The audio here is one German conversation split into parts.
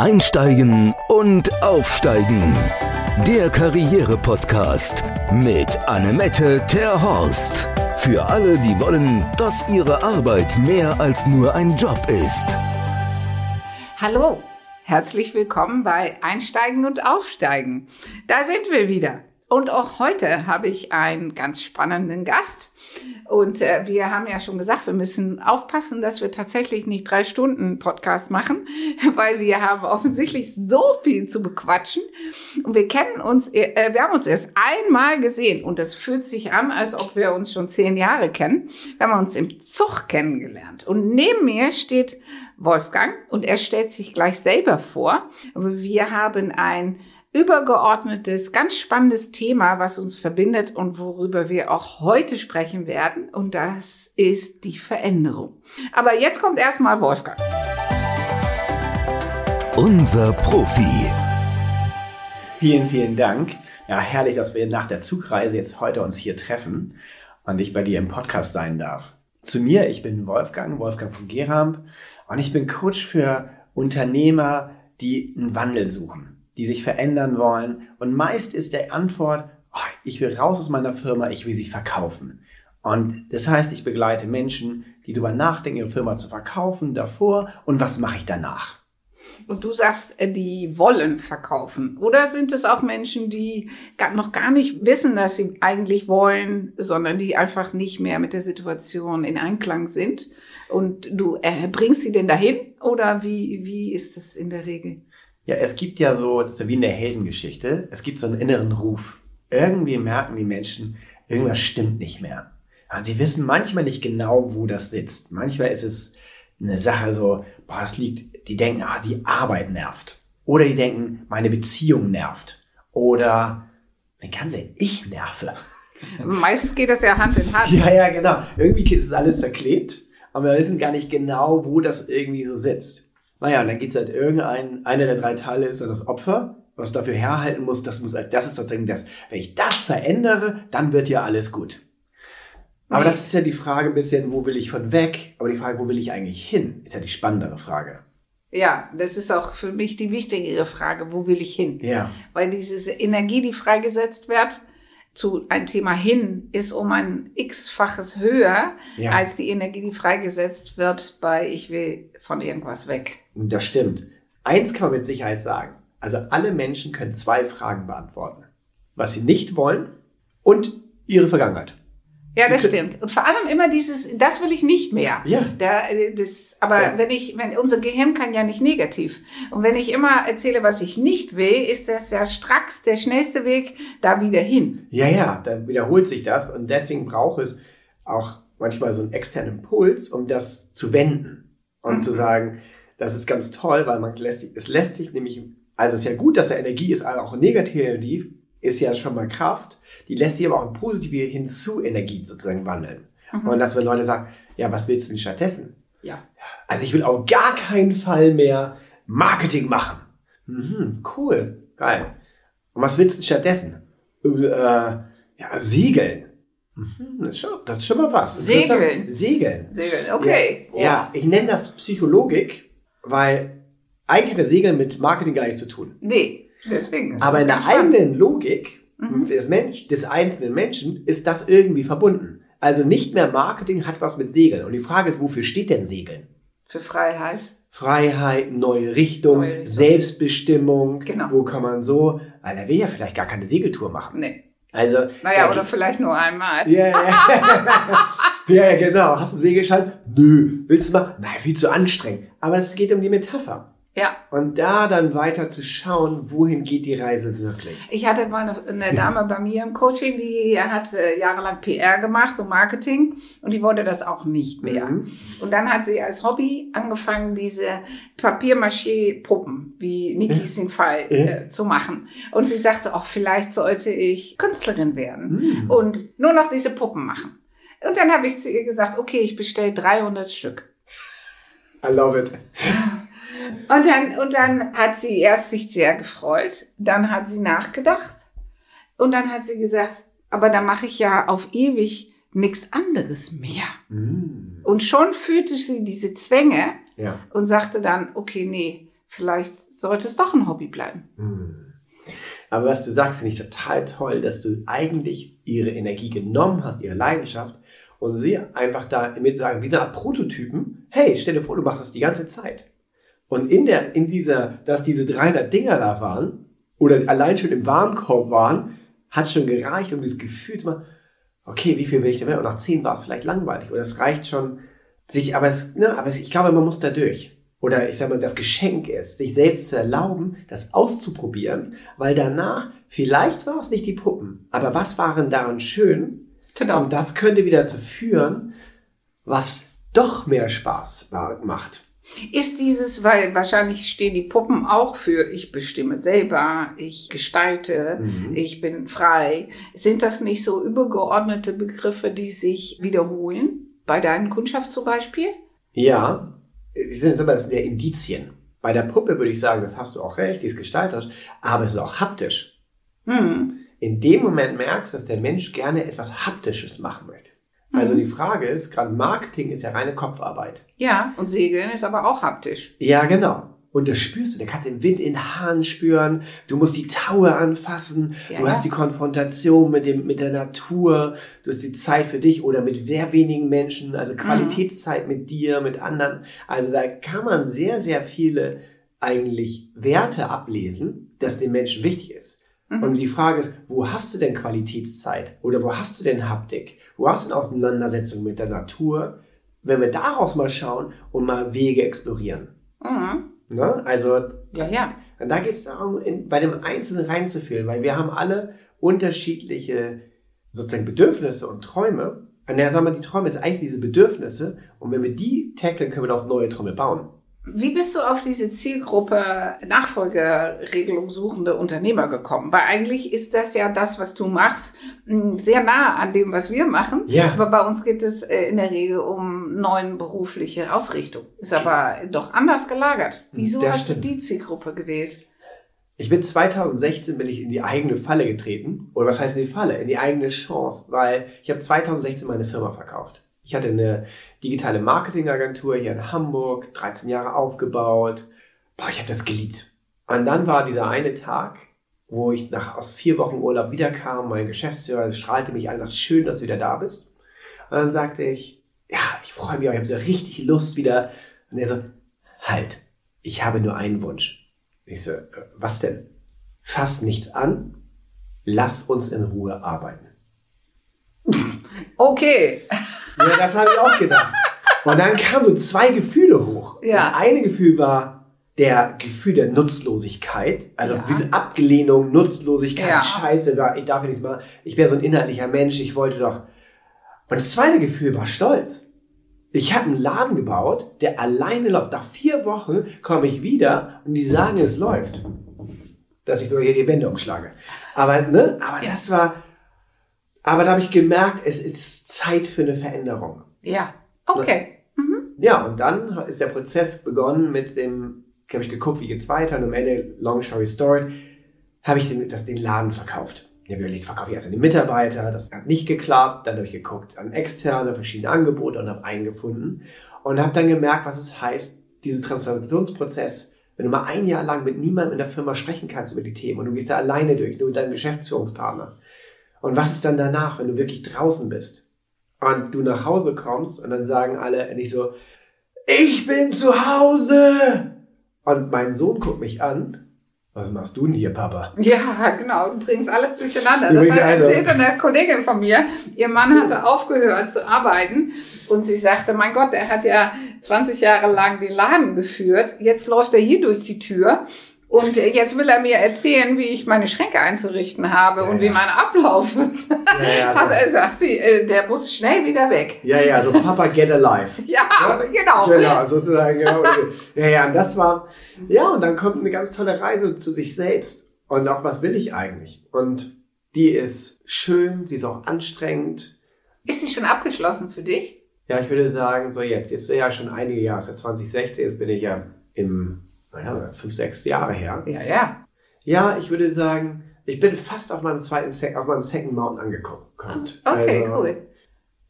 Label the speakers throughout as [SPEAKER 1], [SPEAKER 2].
[SPEAKER 1] Einsteigen und Aufsteigen. Der Karriere-Podcast mit Annemette Terhorst. Für alle, die wollen, dass ihre Arbeit mehr als nur ein Job ist.
[SPEAKER 2] Hallo, herzlich willkommen bei Einsteigen und Aufsteigen. Da sind wir wieder. Und auch heute habe ich einen ganz spannenden Gast. Und äh, wir haben ja schon gesagt, wir müssen aufpassen, dass wir tatsächlich nicht drei Stunden Podcast machen, weil wir haben offensichtlich so viel zu bequatschen. Und wir kennen uns, äh, wir haben uns erst einmal gesehen und das fühlt sich an, als ob wir uns schon zehn Jahre kennen. Wir haben uns im Zug kennengelernt. Und neben mir steht Wolfgang und er stellt sich gleich selber vor. Wir haben ein übergeordnetes, ganz spannendes Thema, was uns verbindet und worüber wir auch heute sprechen werden. Und das ist die Veränderung. Aber jetzt kommt erstmal Wolfgang.
[SPEAKER 1] Unser Profi.
[SPEAKER 3] Vielen, vielen Dank. Ja, herrlich, dass wir nach der Zugreise jetzt heute uns hier treffen und ich bei dir im Podcast sein darf. Zu mir, ich bin Wolfgang, Wolfgang von Geramp und ich bin Coach für Unternehmer, die einen Wandel suchen die sich verändern wollen. Und meist ist der Antwort, oh, ich will raus aus meiner Firma, ich will sie verkaufen. Und das heißt, ich begleite Menschen, die darüber nachdenken, ihre Firma zu verkaufen, davor und was mache ich danach.
[SPEAKER 2] Und du sagst, äh, die wollen verkaufen. Oder sind es auch Menschen, die noch gar nicht wissen, dass sie eigentlich wollen, sondern die einfach nicht mehr mit der Situation in Einklang sind? Und du äh, bringst sie denn dahin? Oder wie, wie ist das in der Regel?
[SPEAKER 3] Ja, es gibt ja so, das ist ja wie in der Heldengeschichte, es gibt so einen inneren Ruf. Irgendwie merken die Menschen, irgendwas stimmt nicht mehr. Und sie wissen manchmal nicht genau, wo das sitzt. Manchmal ist es eine Sache so, boah, es liegt, die denken, ah, die Arbeit nervt. Oder die denken, meine Beziehung nervt. Oder, dann kann sie, ich nerve.
[SPEAKER 2] Meistens geht das ja Hand in Hand.
[SPEAKER 3] Ja, ja, genau. Irgendwie ist es alles verklebt, aber wir wissen gar nicht genau, wo das irgendwie so sitzt. Naja, und dann geht's halt irgendein, einer der drei Teile ist dann das Opfer, was dafür herhalten muss, das muss, das ist sozusagen das, wenn ich das verändere, dann wird ja alles gut. Aber das ist ja die Frage ein bisschen, wo will ich von weg? Aber die Frage, wo will ich eigentlich hin, ist ja die spannendere Frage.
[SPEAKER 2] Ja, das ist auch für mich die wichtigere Frage, wo will ich hin?
[SPEAKER 3] Ja.
[SPEAKER 2] Weil diese Energie, die freigesetzt wird, zu ein Thema hin, ist um ein x-faches höher ja. als die Energie, die freigesetzt wird bei ich will von irgendwas weg.
[SPEAKER 3] Das stimmt. Eins kann man mit Sicherheit sagen. Also alle Menschen können zwei Fragen beantworten. Was sie nicht wollen und ihre Vergangenheit.
[SPEAKER 2] Ja, das stimmt. Und vor allem immer dieses, das will ich nicht mehr.
[SPEAKER 3] Ja.
[SPEAKER 2] Da, das, aber ja. wenn ich, wenn unser Gehirn kann ja nicht negativ. Und wenn ich immer erzähle, was ich nicht will, ist das ja stracks der schnellste Weg da wieder hin.
[SPEAKER 3] Ja, ja, dann wiederholt sich das und deswegen braucht es auch manchmal so einen externen Impuls, um das zu wenden und mhm. zu sagen, das ist ganz toll, weil man lässt sich, es lässt sich nämlich, also es ist ja gut, dass da Energie ist, also auch negative Energie ist ja schon mal Kraft, die lässt sich aber auch in positive hinzu Energie sozusagen wandeln. Mhm. Und dass wenn Leute sagen, ja, was willst du denn stattdessen?
[SPEAKER 2] Ja.
[SPEAKER 3] Also ich will auf gar keinen Fall mehr Marketing machen. Mhm, cool, geil. Und was willst du denn stattdessen? Äh, ja, segeln. Mhm, das, ist schon, das ist schon mal was.
[SPEAKER 2] Segeln.
[SPEAKER 3] Segeln.
[SPEAKER 2] Segeln, okay.
[SPEAKER 3] Ja, ja, ich nenne das Psychologik, weil eigentlich hat der Segeln mit Marketing gar nichts zu tun.
[SPEAKER 2] Nee, deswegen.
[SPEAKER 3] Aber in der eigenen Logik mhm. des, Mensch, des einzelnen Menschen ist das irgendwie verbunden. Also nicht mehr Marketing hat was mit Segeln. Und die Frage ist, wofür steht denn Segeln?
[SPEAKER 2] Für Freiheit.
[SPEAKER 3] Freiheit, neue Richtung, neue Richtung. Selbstbestimmung.
[SPEAKER 2] Genau.
[SPEAKER 3] Wo kann man so, weil er will ja vielleicht gar keine Segeltour machen.
[SPEAKER 2] Nee.
[SPEAKER 3] Also.
[SPEAKER 2] Naja, oder vielleicht nur einmal.
[SPEAKER 3] Ja, yeah. ja, genau. Hast du einen Segelschein? Nö. Willst du mal? Nein, viel zu anstrengend. Aber es geht um die Metapher.
[SPEAKER 2] Ja.
[SPEAKER 3] Und da dann weiter zu schauen, wohin geht die Reise wirklich.
[SPEAKER 2] Ich hatte mal eine, eine Dame bei mir im Coaching, die hat äh, jahrelang PR gemacht und Marketing und die wollte das auch nicht mehr. Mhm. Und dann hat sie als Hobby angefangen, diese Papiermaché-Puppen, wie Niki Sinfall, äh, zu machen. Und sie sagte, auch vielleicht sollte ich Künstlerin werden mhm. und nur noch diese Puppen machen. Und dann habe ich zu ihr gesagt, okay, ich bestelle 300 Stück.
[SPEAKER 3] I love it.
[SPEAKER 2] Und dann, und dann hat sie erst sich sehr gefreut, dann hat sie nachgedacht und dann hat sie gesagt, aber da mache ich ja auf ewig nichts anderes mehr. Mm. Und schon fühlte sie diese Zwänge
[SPEAKER 3] ja.
[SPEAKER 2] und sagte dann, okay, nee, vielleicht sollte es doch ein Hobby bleiben.
[SPEAKER 3] Hm. Aber was du sagst, finde ich total toll, dass du eigentlich ihre Energie genommen hast, ihre Leidenschaft, und sie einfach da mit sagen, wie so eine Prototypen, hey, stell dir vor, du machst das die ganze Zeit. Und in der, in dieser, dass diese 300 Dinger da waren, oder allein schon im Warenkorb waren, hat schon gereicht, um dieses Gefühl zu machen, okay, wie viel will ich denn mehr? Und nach 10 war es vielleicht langweilig, oder es reicht schon, sich, aber es, ne, aber es, ich glaube, man muss da durch oder ich sage mal, das Geschenk ist, sich selbst zu erlauben, das auszuprobieren, weil danach, vielleicht war es nicht die Puppen, aber was waren daran schön? Genau. Und das könnte wieder dazu führen, was doch mehr Spaß macht.
[SPEAKER 2] Ist dieses, weil wahrscheinlich stehen die Puppen auch für ich bestimme selber, ich gestalte, mhm. ich bin frei. Sind das nicht so übergeordnete Begriffe, die sich wiederholen? Bei deinen Kundschaft zum Beispiel?
[SPEAKER 3] Ja, die sind aber das sind ja Indizien. Bei der Puppe würde ich sagen, das hast du auch recht, die ist gestaltet, aber es ist auch haptisch. Hm. In dem Moment merkst du, dass der Mensch gerne etwas Haptisches machen möchte. Also mhm. die Frage ist, gerade Marketing ist ja reine Kopfarbeit.
[SPEAKER 2] Ja, und Segeln ist aber auch haptisch.
[SPEAKER 3] Ja, genau. Und das spürst du, da kannst du den Wind in den Haaren spüren, du musst die Taue anfassen, ja, du hast die Konfrontation mit, dem, mit der Natur, du hast die Zeit für dich oder mit sehr wenigen Menschen, also mhm. Qualitätszeit mhm. mit dir, mit anderen. Also da kann man sehr, sehr viele eigentlich Werte ablesen, dass den Menschen wichtig ist. Mhm. Und die Frage ist, wo hast du denn Qualitätszeit? Oder wo hast du denn Haptik? Wo hast du denn Auseinandersetzung mit der Natur? Wenn wir daraus mal schauen und mal Wege explorieren. Mhm. Ne? Also, ja, ja. da geht es darum, in, bei dem Einzelnen reinzufühlen, weil wir haben alle unterschiedliche sozusagen Bedürfnisse und Träume. Und ja, sagen wir, die Träume sind eigentlich diese Bedürfnisse. Und wenn wir die tackeln, können wir daraus neue Träume bauen.
[SPEAKER 2] Wie bist du auf diese Zielgruppe Nachfolgeregelung suchende Unternehmer gekommen? Weil eigentlich ist das ja das, was du machst, sehr nah an dem, was wir machen. Ja. Aber bei uns geht es äh, in der Regel um neuen berufliche Ausrichtung. Ist aber doch anders gelagert. Wieso das hast stimmt. du die Zielgruppe gewählt?
[SPEAKER 3] Ich bin 2016 bin ich in die eigene Falle getreten. Oder was heißt in die Falle? In die eigene Chance, weil ich habe 2016 meine Firma verkauft. Ich hatte eine digitale Marketingagentur hier in Hamburg, 13 Jahre aufgebaut. Boah, ich habe das geliebt. Und dann war dieser eine Tag, wo ich nach aus vier Wochen Urlaub wiederkam. Mein Geschäftsführer strahlte mich an und sagte, schön, dass du wieder da bist. Und dann sagte ich, ja, ich freue mich, ich habe so richtig Lust wieder. Und er so, halt, ich habe nur einen Wunsch. Ich so, was denn? Fass nichts an, lass uns in Ruhe arbeiten.
[SPEAKER 2] Okay.
[SPEAKER 3] Ja, das habe ich auch gedacht. Und dann kamen so zwei Gefühle hoch. Ja. Das eine Gefühl war der Gefühl der Nutzlosigkeit, also ja. diese Ablehnung, Nutzlosigkeit, ja. Scheiße, ich darf nichts machen. Ich wäre so ein inhaltlicher Mensch, ich wollte doch. Und das zweite Gefühl war Stolz. Ich habe einen Laden gebaut, der alleine läuft. Nach vier Wochen komme ich wieder und die sagen, es läuft. Dass ich so hier die Wände umschlage. Aber, ne, aber ja. das war, aber da habe ich gemerkt, es ist Zeit für eine Veränderung.
[SPEAKER 2] Ja, okay.
[SPEAKER 3] Mhm. Ja, und dann ist der Prozess begonnen mit dem, habe ich geguckt, wie geht's weiter und am Ende, long story story, habe ich den, das, den Laden verkauft. Ich habe überlegt, verkaufe ich erst an die Mitarbeiter, das hat nicht geklappt, dann habe ich geguckt an externe, verschiedene Angebote und habe einen gefunden und habe dann gemerkt, was es heißt, diesen Transformationsprozess, wenn du mal ein Jahr lang mit niemandem in der Firma sprechen kannst über die Themen und du gehst da alleine durch, nur mit deinem Geschäftsführungspartner, und was ist dann danach, wenn du wirklich draußen bist und du nach Hause kommst und dann sagen alle nicht so, ich bin zu Hause. Und mein Sohn guckt mich an. Was machst du denn hier, Papa?
[SPEAKER 2] Ja, genau. Du bringst alles durcheinander. Das hat also erzählt eine Kollegin von mir. Ihr Mann hatte aufgehört zu arbeiten und sie sagte, mein Gott, er hat ja 20 Jahre lang den Laden geführt. Jetzt läuft er hier durch die Tür und jetzt will er mir erzählen, wie ich meine Schränke einzurichten habe ja, und wie mein Ablauf ist. Ja, ja, das, also, sagt sie, äh, der muss schnell wieder weg.
[SPEAKER 3] Ja, ja, so Papa get alive.
[SPEAKER 2] ja, genau.
[SPEAKER 3] Genau, sozusagen. Genau. ja, ja, und das war, ja, und dann kommt eine ganz tolle Reise zu sich selbst. Und auch, was will ich eigentlich? Und die ist schön, die ist auch anstrengend.
[SPEAKER 2] Ist sie schon abgeschlossen für dich?
[SPEAKER 3] Ja, ich würde sagen, so jetzt, jetzt ist ja schon einige Jahre, seit 2016, jetzt bin ich ja im naja, fünf, sechs Jahre her.
[SPEAKER 2] Ja, ja.
[SPEAKER 3] Ja, ich würde sagen, ich bin fast auf meinem zweiten, auf meinem Second Mountain angekommen.
[SPEAKER 2] Ah, okay, also, cool.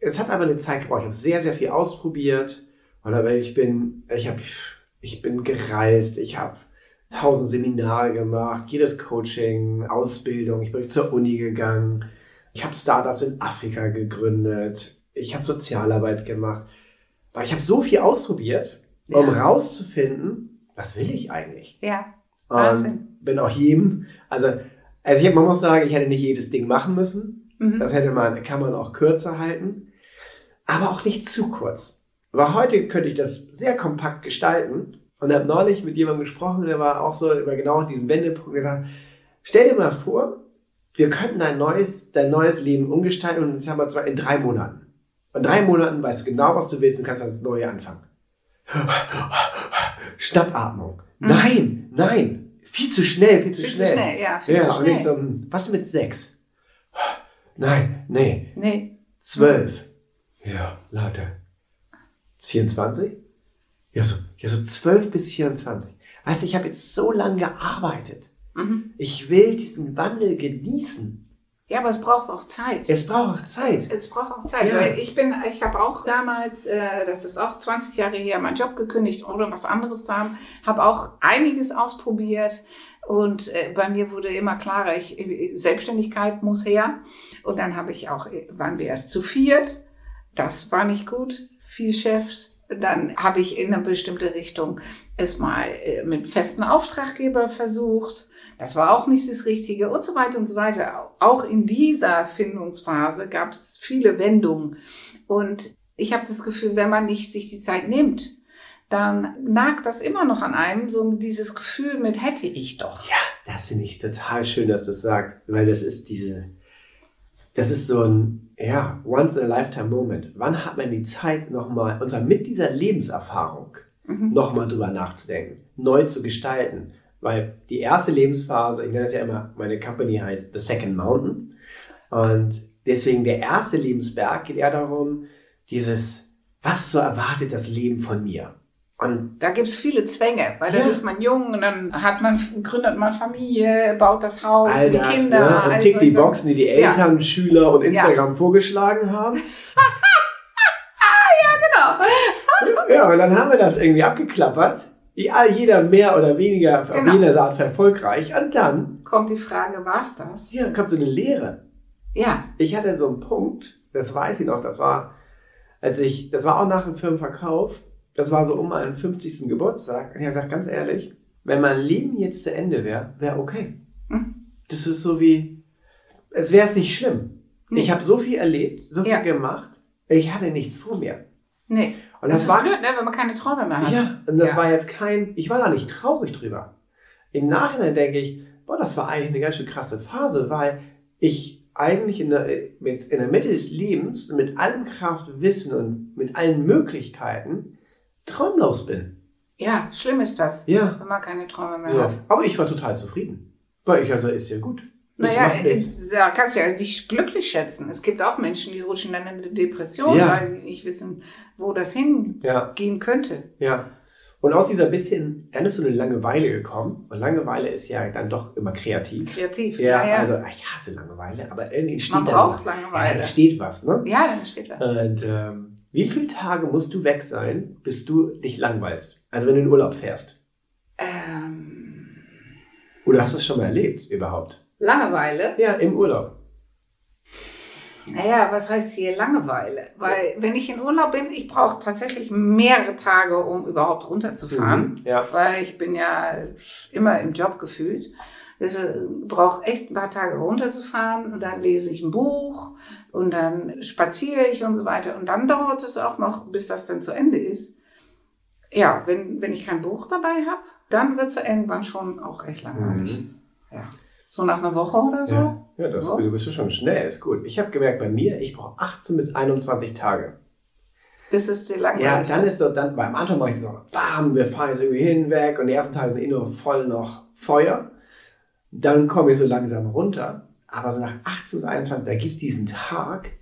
[SPEAKER 3] Es hat aber eine Zeit gebraucht. Ich habe sehr, sehr viel ausprobiert. Oder ich bin, ich habe, ich bin gereist. Ich habe tausend Seminare gemacht, jedes Coaching, Ausbildung. Ich bin zur Uni gegangen. Ich habe Startups in Afrika gegründet. Ich habe Sozialarbeit gemacht. Weil ich habe so viel ausprobiert, um
[SPEAKER 2] Ja.
[SPEAKER 3] rauszufinden, was will ich eigentlich?
[SPEAKER 2] Ja, Wahnsinn.
[SPEAKER 3] Und bin auch jedem, also, also ich, man muss sagen, ich hätte nicht jedes Ding machen müssen.
[SPEAKER 2] Mhm.
[SPEAKER 3] Das hätte man, kann man auch kürzer halten, aber auch nicht zu kurz. Aber heute könnte ich das sehr kompakt gestalten und habe neulich mit jemandem gesprochen, der war auch so über genau diesen Wendepunkt gesagt, stell dir mal vor, wir könnten dein neues, dein neues Leben umgestalten und ich sag mal zwar in drei Monaten. In drei Monaten weißt du genau, was du willst und kannst das Neue anfangen. Schnappatmung.
[SPEAKER 2] Mhm.
[SPEAKER 3] Nein, nein, viel zu schnell, viel zu
[SPEAKER 2] Viel zu
[SPEAKER 3] schnell.
[SPEAKER 2] schnell, ja, viel
[SPEAKER 3] ja,
[SPEAKER 2] zu
[SPEAKER 3] und
[SPEAKER 2] schnell.
[SPEAKER 3] ich so, hm, was mit sechs? Nein, nee,
[SPEAKER 2] Nee.
[SPEAKER 3] zwölf. Ja, Leute. 24? Ja, so, ja, so 12 bis 24. Weißt du, ich habe jetzt so lange gearbeitet.
[SPEAKER 2] Mhm.
[SPEAKER 3] Ich will diesen Wandel genießen.
[SPEAKER 2] Ja, aber es braucht auch Zeit.
[SPEAKER 3] Es braucht auch Zeit.
[SPEAKER 2] Es braucht auch Zeit,
[SPEAKER 3] Ja.
[SPEAKER 2] weil ich bin, ich habe auch damals, äh, das ist auch 20 Jahre her, meinen Job gekündigt, ohne was anderes zu haben, habe auch einiges ausprobiert und äh, bei mir wurde immer klarer, ich, äh, Selbstständigkeit muss her und dann habe ich auch, äh, waren wir erst zu viert, das war nicht gut, vier Chefs, dann habe ich in eine bestimmte Richtung es mal mit festen Auftraggeber versucht. Das war auch nicht das Richtige und so weiter und so weiter. Auch in dieser Findungsphase gab es viele Wendungen. Und ich habe das Gefühl, wenn man nicht sich die Zeit nimmt, dann nagt das immer noch an einem, so dieses Gefühl mit hätte ich doch.
[SPEAKER 3] Ja, das finde ich total schön, dass du es sagst, weil das ist diese, das ist so ein, ja, once in a lifetime Moment. Wann hat man die Zeit nochmal, und zwar mit dieser Lebenserfahrung,
[SPEAKER 2] Mhm.
[SPEAKER 3] nochmal drüber nachzudenken, neu zu gestalten? Weil die erste Lebensphase, ich nenne es ja immer, meine Company heißt The Second Mountain. Und deswegen der erste Lebensberg geht eher darum, dieses, was so erwartet das Leben von mir? Und
[SPEAKER 2] Da gibt's viele Zwänge, weil dann
[SPEAKER 3] Ja.
[SPEAKER 2] ist man jung und dann hat man, gründet man Familie, baut das Haus,
[SPEAKER 3] all
[SPEAKER 2] die
[SPEAKER 3] das,
[SPEAKER 2] Kinder.
[SPEAKER 3] ne? und
[SPEAKER 2] all
[SPEAKER 3] tickt die Boxen, die die Eltern, Schüler und Instagram vorgeschlagen haben.
[SPEAKER 2] Genau.
[SPEAKER 3] Ja, und dann haben wir das irgendwie abgeklappert. Ja, jeder mehr oder weniger auf
[SPEAKER 2] Genau.
[SPEAKER 3] jeder Art erfolgreich. Und dann,
[SPEAKER 2] Kommt die Frage, war's das?
[SPEAKER 3] hier kommt so eine Lehre.
[SPEAKER 2] Ja.
[SPEAKER 3] Ich hatte so einen Punkt, das weiß ich noch, das war, als ich, das war auch nach dem Firmenverkauf, das war so um meinen 50. Geburtstag. Und ich habe gesagt, ganz ehrlich, wenn mein Leben jetzt zu Ende wäre, wäre okay.
[SPEAKER 2] Hm.
[SPEAKER 3] Das ist so wie, es wäre es nicht schlimm.
[SPEAKER 2] Nee.
[SPEAKER 3] Ich habe so viel erlebt, so viel
[SPEAKER 2] Ja.
[SPEAKER 3] gemacht, ich hatte nichts vor mir.
[SPEAKER 2] Nee.
[SPEAKER 3] Und
[SPEAKER 2] das,
[SPEAKER 3] das,
[SPEAKER 2] ist
[SPEAKER 3] war,
[SPEAKER 2] blöd, ne, wenn man keine Träume mehr hat.
[SPEAKER 3] ja, und das
[SPEAKER 2] Ja.
[SPEAKER 3] war jetzt kein, ich war da nicht traurig drüber. Im Nachhinein denke ich, boah, das war eigentlich eine ganz schön krasse Phase, weil ich eigentlich in der, mit, in der Mitte des Lebens mit allem Kraft, Wissen und mit allen Möglichkeiten traumlos bin.
[SPEAKER 2] Ja, schlimm ist das,
[SPEAKER 3] Ja.
[SPEAKER 2] wenn man keine Träume mehr
[SPEAKER 3] So.
[SPEAKER 2] hat.
[SPEAKER 3] Aber ich war total zufrieden. Weil ich also, ist ja gut.
[SPEAKER 2] Naja, da kannst du ja dich glücklich schätzen. Es gibt auch Menschen, die rutschen dann in eine Depression,
[SPEAKER 3] Ja.
[SPEAKER 2] weil die nicht wissen, wo das hingehen
[SPEAKER 3] Ja,
[SPEAKER 2] könnte.
[SPEAKER 3] ja. Und aus dieser bisschen, dann ist so eine Langeweile gekommen. Und Langeweile ist ja dann doch immer kreativ.
[SPEAKER 2] Kreativ.
[SPEAKER 3] Ja,
[SPEAKER 2] ja.
[SPEAKER 3] also ich hasse Langeweile, aber irgendwie steht
[SPEAKER 2] man braucht
[SPEAKER 3] was. Ja,
[SPEAKER 2] Langeweile.
[SPEAKER 3] da steht was, ne?
[SPEAKER 2] Ja, dann steht was.
[SPEAKER 3] Und ähm, wie viele Tage musst du weg sein, bis du dich langweilst? Also wenn du in Urlaub fährst.
[SPEAKER 2] Ähm,
[SPEAKER 3] Oder hast du es schon mal erlebt überhaupt?
[SPEAKER 2] Langeweile?
[SPEAKER 3] Ja, im Urlaub.
[SPEAKER 2] Naja, was heißt hier Langeweile? Weil wenn ich in Urlaub bin, ich brauche tatsächlich mehrere Tage, um überhaupt runterzufahren.
[SPEAKER 3] Mhm, Ja.
[SPEAKER 2] Weil ich bin ja immer im Job gefühlt. Ich brauche echt ein paar Tage runterzufahren und dann lese ich ein Buch und dann spaziere ich und so weiter. Und dann dauert es auch noch, bis das dann zu Ende ist. Ja, wenn, wenn ich kein Buch dabei habe, dann wird es irgendwann schon auch echt langweilig.
[SPEAKER 3] Mhm.
[SPEAKER 2] Ja. So nach einer Woche oder so.
[SPEAKER 3] Ja, ja das,
[SPEAKER 2] So.
[SPEAKER 3] du bist schon schnell, ist gut. Ich habe gemerkt, bei mir, ich brauche 18 bis 21 Tage.
[SPEAKER 2] Das ist die langweilig.
[SPEAKER 3] Ja, dann ist so, dann, beim Anfang mache ich so, bam, wir fahren jetzt irgendwie hinweg und die ersten Tage sind eh nur voll noch Feuer. Dann komme ich so langsam runter. Aber so nach 18 bis 21, da gibt es diesen Tag,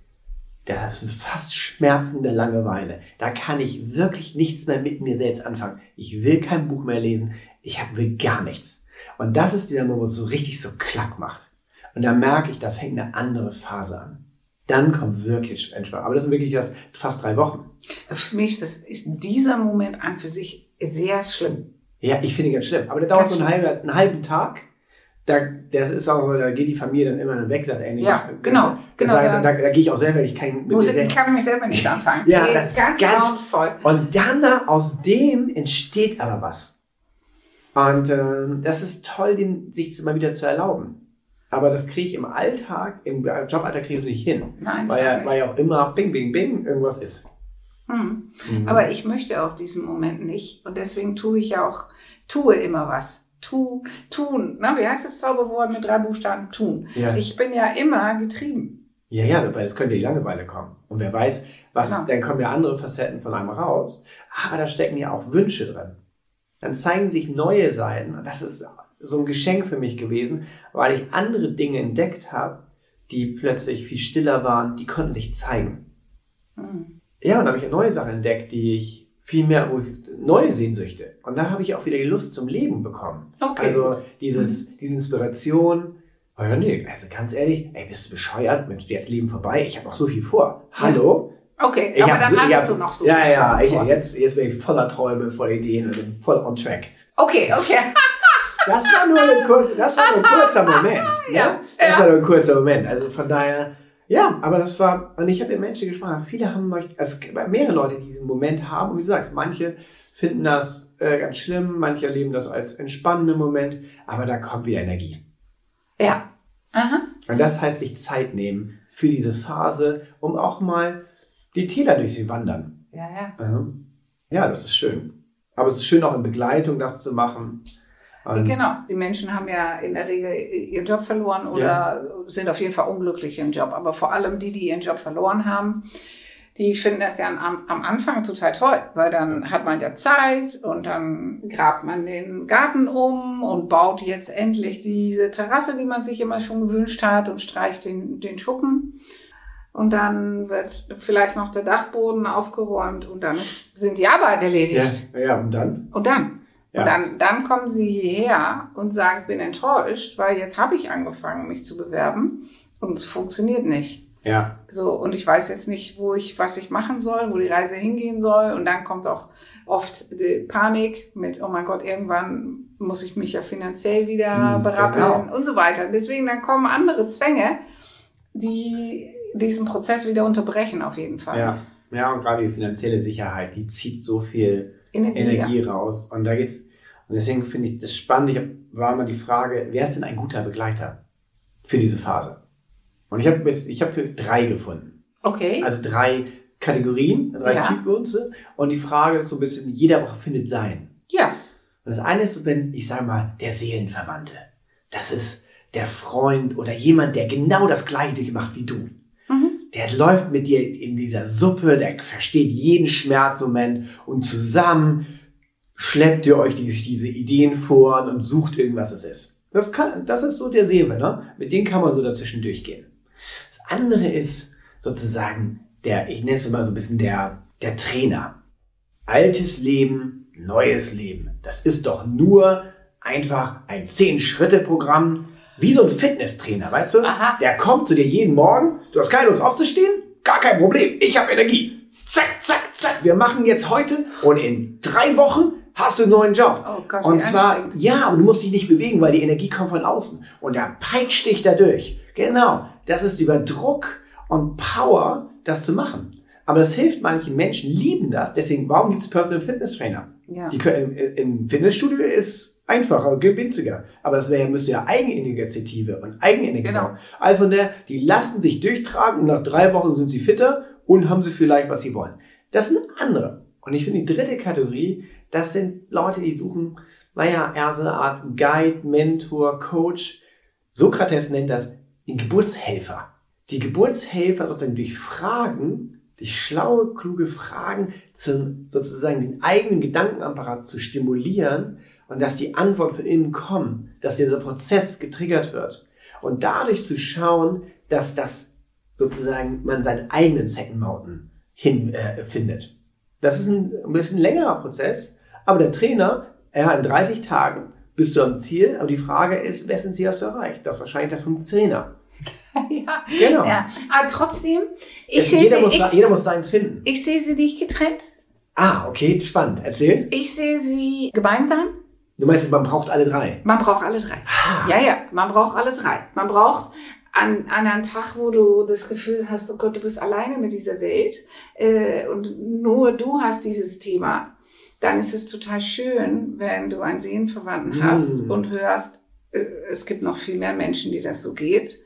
[SPEAKER 3] das ist fast schmerzende Langeweile. Da kann ich wirklich nichts mehr mit mir selbst anfangen. Ich will kein Buch mehr lesen. Ich will gar nichts. Und das ist dieser Moment, wo es so richtig so klack macht. Und da merke ich, da fängt eine andere Phase an. Dann kommt wirklich Entspannung. Aber das sind wirklich das fast drei Wochen.
[SPEAKER 2] Für mich ist, das, ist dieser Moment an für sich sehr schlimm.
[SPEAKER 3] Ja, ich finde ihn ganz schlimm. Aber der dauert
[SPEAKER 2] Ganz
[SPEAKER 3] so einen halben, einen halben Tag. Da, das ist auch, da geht die Familie dann immer weg, sagt, nee,
[SPEAKER 2] Ja, genau,
[SPEAKER 3] das-
[SPEAKER 2] genau,
[SPEAKER 3] Da,
[SPEAKER 2] ja.
[SPEAKER 3] da, da, gehe ich auch selber, ich kann mit mir
[SPEAKER 2] Muss ich, kann mich selber nicht anfangen.
[SPEAKER 3] Ja, das-
[SPEAKER 2] ganz,
[SPEAKER 3] ganz-. Und dann aus dem entsteht aber was. Und ähm, das ist toll, den, sich mal wieder zu erlauben. Aber das kriege ich im Alltag, im Joballtag kriege ich es nicht hin.
[SPEAKER 2] Nein,
[SPEAKER 3] Weil ja, weil ja auch immer bing, bing, bing irgendwas ist.
[SPEAKER 2] Hm.
[SPEAKER 3] Mhm.
[SPEAKER 2] Aber ich möchte auch diesen Moment nicht. Und deswegen tue ich ja auch, tue immer was. Tu, tun. Na, wie heißt das Zauberwort mit drei Buchstaben? Tun.
[SPEAKER 3] ja.
[SPEAKER 2] Ich bin ja immer getrieben.
[SPEAKER 3] ja, ja, weil es könnte die Langeweile kommen. Und wer weiß, was,
[SPEAKER 2] Genau.
[SPEAKER 3] dann kommen ja andere Facetten von einem raus. Aber da stecken ja auch Wünsche drin. Dann zeigen sich neue Seiten. Und das ist so ein Geschenk für mich gewesen, weil ich andere Dinge entdeckt habe, die plötzlich viel stiller waren, die konnten sich zeigen.
[SPEAKER 2] Hm.
[SPEAKER 3] Ja, und da habe ich neue Sachen entdeckt, die ich viel mehr, wo ich neue Sehnsüchte. Und da habe ich auch wieder die Lust zum Leben bekommen.
[SPEAKER 2] Okay.
[SPEAKER 3] Also dieses, diese Inspiration. Oh ja, nee, also ganz ehrlich, ey, bist du bescheuert? Mensch, ist jetzt Leben vorbei. Ich habe noch so viel vor. Hallo?
[SPEAKER 2] Okay,
[SPEAKER 3] Ich
[SPEAKER 2] aber
[SPEAKER 3] hab
[SPEAKER 2] dann hattest du noch so
[SPEAKER 3] Ja,
[SPEAKER 2] viel
[SPEAKER 3] ja, ich, jetzt, jetzt bin ich voller Träume, voller Ideen und bin voll on track.
[SPEAKER 2] Okay, okay.
[SPEAKER 3] Das war nur ein kurzer, das war nur ein kurzer Moment. Ne?
[SPEAKER 2] Ja,
[SPEAKER 3] Das
[SPEAKER 2] ja.
[SPEAKER 3] war nur ein kurzer Moment. Also von daher, ja, aber das war, und ich habe mit Menschen gesprochen, viele haben, euch- also es gibt mehrere Leute, die diesen Moment haben, und wie du sagst, manche finden das äh, ganz schlimm, manche erleben das als entspannenden Moment, aber da kommt wieder Energie.
[SPEAKER 2] Ja. Aha.
[SPEAKER 3] Und das heißt, sich Zeit nehmen für diese Phase, um auch mal die Täler durch sie wandern.
[SPEAKER 2] Ja, ja.
[SPEAKER 3] Ja, das ist schön. Aber es ist schön auch in Begleitung das zu machen. Und
[SPEAKER 2] Genau. Die Menschen haben ja in der Regel ihren Job verloren oder sind auf jeden Fall unglücklich im Job. Aber vor allem die, die ihren Job verloren haben, die finden das ja am, am Anfang total toll, weil dann hat man ja Zeit und dann grabt man den Garten um und baut jetzt endlich diese Terrasse, die man sich immer schon gewünscht hat und streicht den, den Schuppen. Und dann wird vielleicht noch der Dachboden aufgeräumt und dann ist, sind die Arbeit erledigt.
[SPEAKER 3] ja, ja, und dann?
[SPEAKER 2] Und dann?
[SPEAKER 3] Ja.
[SPEAKER 2] Und dann, dann kommen sie hierher und sagen, bin enttäuscht, weil jetzt habe ich angefangen, mich zu bewerben und es funktioniert nicht.
[SPEAKER 3] Ja,
[SPEAKER 2] So, und ich weiß jetzt nicht, wo ich, was ich machen soll, wo die Reise hingehen soll. Und dann kommt auch oft die Panik mit, oh mein Gott, irgendwann muss ich mich ja finanziell wieder
[SPEAKER 3] Hm,
[SPEAKER 2] berappeln
[SPEAKER 3] genau.
[SPEAKER 2] und so weiter. Deswegen dann kommen andere Zwänge, die diesen Prozess wieder unterbrechen, auf jeden Fall.
[SPEAKER 3] ja. Ja, und gerade die finanzielle Sicherheit, die zieht so viel
[SPEAKER 2] Energie.
[SPEAKER 3] Energie raus. Und da geht's. Und deswegen finde ich das spannend. Ich hab, war mal die Frage, wer ist denn ein guter Begleiter für diese Phase? Und ich habe ich habe für drei gefunden.
[SPEAKER 2] Okay.
[SPEAKER 3] Also drei Kategorien, drei
[SPEAKER 2] Ja.
[SPEAKER 3] Typen. Und die Frage ist so ein bisschen, jeder findet sein.
[SPEAKER 2] ja.
[SPEAKER 3] Und das eine ist, wenn, ich sage mal, der Seelenverwandte. Das ist der Freund oder jemand, der genau das Gleiche durchmacht wie du. Der läuft mit dir in dieser Suppe, der versteht jeden Schmerzmoment und zusammen schleppt ihr euch diese, diese Ideen vor und sucht irgendwas es ist. Das, kann, das ist so der Seelenverwandte. Ne? Mit dem kann man so dazwischen durchgehen. Das andere ist sozusagen der, ich nenne es immer so ein bisschen der, der Trainer. Altes Leben, neues Leben. Das ist doch nur einfach ein Zehn-Schritte-Programm, wie so ein Fitnesstrainer, weißt du?
[SPEAKER 2] Aha.
[SPEAKER 3] Der kommt zu dir jeden Morgen, du hast keine Lust aufzustehen? Gar kein Problem, ich habe Energie. Zack, zack, zack, wir machen jetzt heute und in drei Wochen hast du einen neuen Job.
[SPEAKER 2] Oh Gott,
[SPEAKER 3] und zwar, ja, aber du musst dich nicht bewegen, weil die Energie kommt von außen. Und da peitscht dich dadurch. Genau, das ist über Druck und Power, das zu machen. Aber das hilft manchen Menschen, lieben das. Deswegen, warum gibt es Personal Fitness Trainer?
[SPEAKER 2] Ja.
[SPEAKER 3] Die können, im Fitnessstudio ist einfacher, günstiger. Aber das wäre, müsste ja Eigeninitiative und Eigenenergie
[SPEAKER 2] Genau.
[SPEAKER 3] Also von der, die lassen sich durchtragen und nach drei Wochen sind sie fitter und haben sie vielleicht, was sie wollen. Das sind andere. Und ich finde die dritte Kategorie, das sind Leute, die suchen, naja, eher so eine Art Guide, Mentor, Coach. Sokrates nennt das den Geburtshelfer. Die Geburtshelfer sozusagen durch Fragen, durch schlaue, kluge Fragen, zum, sozusagen den eigenen Gedankenapparat zu stimulieren und dass die Antworten von innen kommen, dass dieser Prozess getriggert wird. Und dadurch zu schauen, dass das sozusagen man seinen eigenen Second Mountain hin, äh, findet. Das ist ein, ein bisschen längerer Prozess, aber der Trainer, ja, in 30 Tagen bist du am Ziel, aber die Frage ist, wessen Ziel hast du erreicht? Das ist wahrscheinlich das vom Trainer.
[SPEAKER 2] ja.
[SPEAKER 3] Genau.
[SPEAKER 2] ja. Aber trotzdem, ich
[SPEAKER 3] Es-
[SPEAKER 2] sehe
[SPEAKER 3] jeder,
[SPEAKER 2] sie,
[SPEAKER 3] muss,
[SPEAKER 2] ich,
[SPEAKER 3] jeder muss seins finden.
[SPEAKER 2] ich sehe sie nicht getrennt.
[SPEAKER 3] Ah, okay, spannend. Erzähl.
[SPEAKER 2] Ich sehe sie gemeinsam.
[SPEAKER 3] Du meinst, man braucht alle drei?
[SPEAKER 2] Man braucht alle drei. Ja, ja, man braucht alle drei. Man braucht an, an einem Tag, wo du das Gefühl hast, oh Gott, du bist alleine mit dieser Welt äh, und nur du hast dieses Thema, dann ist es total schön, wenn du einen Seelenverwandten hast
[SPEAKER 3] Mm.
[SPEAKER 2] und hörst, äh, es gibt noch viel mehr Menschen, die das so geht.